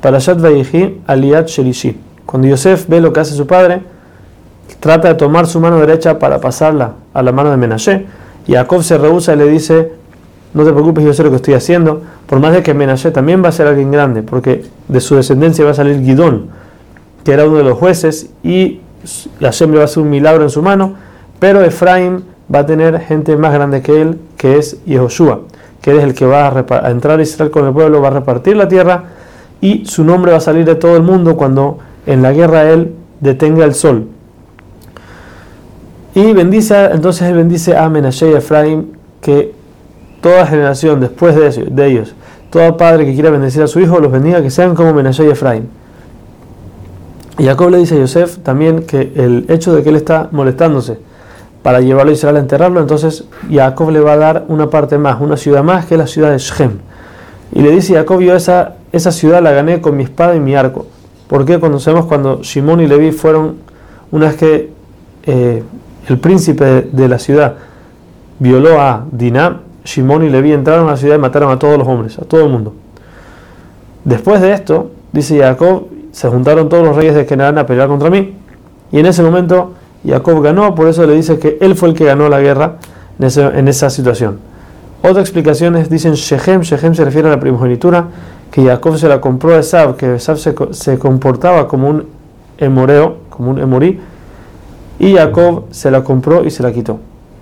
Parashat Vayichi Aliyat Shelishi. Cuando Yosef ve lo que hace su padre, trata de tomar su mano derecha para pasarla a la mano de Menashe. Y Jacob se rehúsa y le dice, no te preocupes, yo sé lo que estoy haciendo, por más de que Menashe también va a ser alguien grande, porque de su descendencia va a salir Gidón, que era uno de los jueces, y Hashem le va a hacer un milagro en su mano, pero Efraín va a tener gente más grande que él, que es Yehoshua, que es el que va a, entrar a Israel con el pueblo, va a repartir la tierra, y su nombre va a salir de todo el mundo cuando en la guerra él detenga el sol. Y bendice, entonces él bendice a Menashe y Efraín, que toda generación después de, ellos, todo padre que quiera bendecir a su hijo, los bendiga que sean como Menashe y Efraín. Y Jacob le dice a Yosef también que el hecho de que él está molestándose para llevarlo a Israel a enterrarlo, entonces Jacob le va a dar una parte más, una ciudad más, que es la ciudad de Shem. Y le dice Jacob, yo esa, esa ciudad la gané con mi espada y mi arco. ¿Por qué? Cuando Shimón y Levi fueron, una vez que eh, el príncipe de la ciudad violó a Dinah, Shimón y Levi entraron a la ciudad y mataron a todos los hombres, a todo el mundo. Después de esto, dice Jacob, se juntaron todos los reyes de Canaán a pelear contra mí. Y en ese momento Jacob ganó, por eso le dice que él fue el que ganó la guerra en, esa situación. Otras explicaciones dicen Shechem, Shechem se refiere a la primogenitura, que Jacob se la compró a Esab, que Esab se, comportaba como un emoreo, como un emorí, y Jacob se la compró y se la quitó.